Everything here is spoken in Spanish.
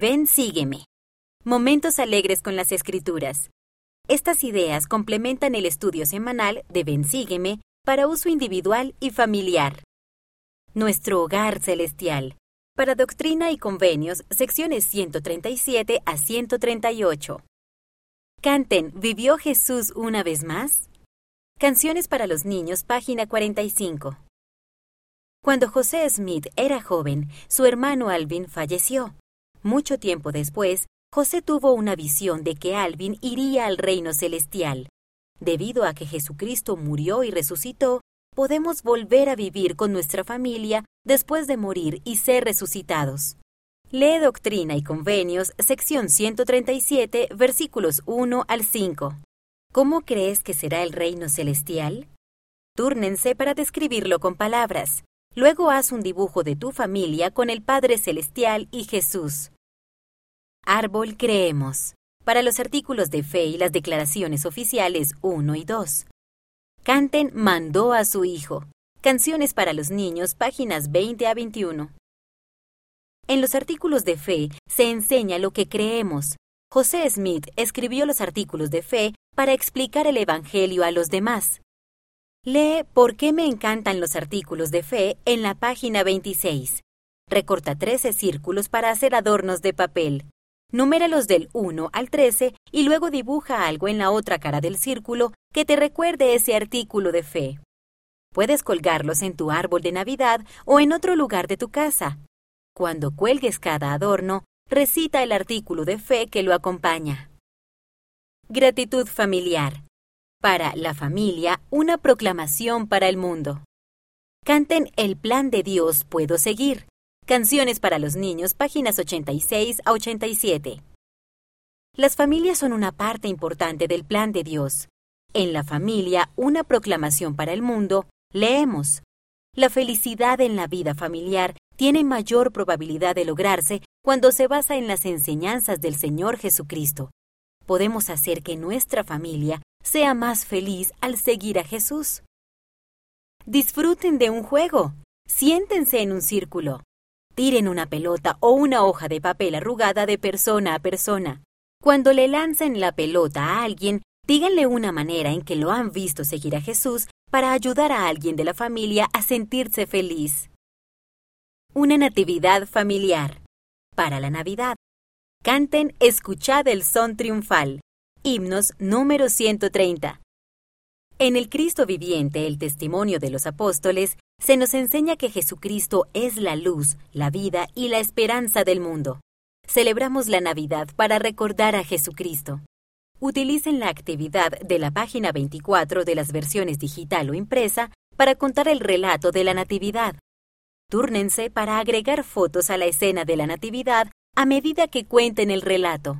Ven, sígueme. Momentos alegres con las escrituras. Estas ideas complementan el estudio semanal de Ven, sígueme para uso individual y familiar. Nuestro hogar celestial. Para Doctrina y Convenios, secciones 137 a 138. Canten, ¿vivió Jesús una vez más? Canciones para los niños, página 45. Cuando José Smith era joven, su hermano Alvin falleció. Mucho tiempo después, José tuvo una visión de que Alvin iría al reino celestial. Debido a que Jesucristo murió y resucitó, podemos volver a vivir con nuestra familia después de morir y ser resucitados. Lee Doctrina y Convenios, sección 137, versículos 1 al 5. ¿Cómo crees que será el reino celestial? Túrnense para describirlo con palabras. Luego haz un dibujo de tu familia con el Padre Celestial y Jesús. Árbol creemos. Para los artículos de fe y las declaraciones oficiales 1 y 2. Canten mandó a su hijo. Canciones para los niños, páginas 20 a 21. En los artículos de fe se enseña lo que creemos. José Smith escribió los artículos de fe para explicar el Evangelio a los demás. Lee ¿Por qué me encantan los artículos de fe? en la página 26. Recorta 13 círculos para hacer adornos de papel. Numéralos del 1 al 13 y luego dibuja algo en la otra cara del círculo que te recuerde ese artículo de fe. Puedes colgarlos en tu árbol de Navidad o en otro lugar de tu casa. Cuando cuelgues cada adorno, recita el artículo de fe que lo acompaña. Gratitud familiar. Para la familia, una proclamación para el mundo. Canten El plan de Dios puedo seguir. Canciones para los niños, páginas 86 a 87. Las familias son una parte importante del plan de Dios. En la familia, una proclamación para el mundo, leemos. La felicidad en la vida familiar tiene mayor probabilidad de lograrse cuando se basa en las enseñanzas del Señor Jesucristo. Podemos hacer que nuestra familia sea más feliz al seguir a Jesús. Disfruten de un juego. Siéntense en un círculo. Tiren una pelota o una hoja de papel arrugada de persona a persona. Cuando le lancen la pelota a alguien, díganle una manera en que lo han visto seguir a Jesús para ayudar a alguien de la familia a sentirse feliz. Una natividad familiar. Para la Navidad. Canten Escuchad el son triunfal. Himnos número 130. En el Cristo viviente, el testimonio de los apóstoles, se nos enseña que Jesucristo es la luz, la vida y la esperanza del mundo. Celebramos la Navidad para recordar a Jesucristo. Utilicen la actividad de la página 24 de las versiones digital o impresa para contar el relato de la Natividad. Túrnense para agregar fotos a la escena de la Natividad a medida que cuenten el relato.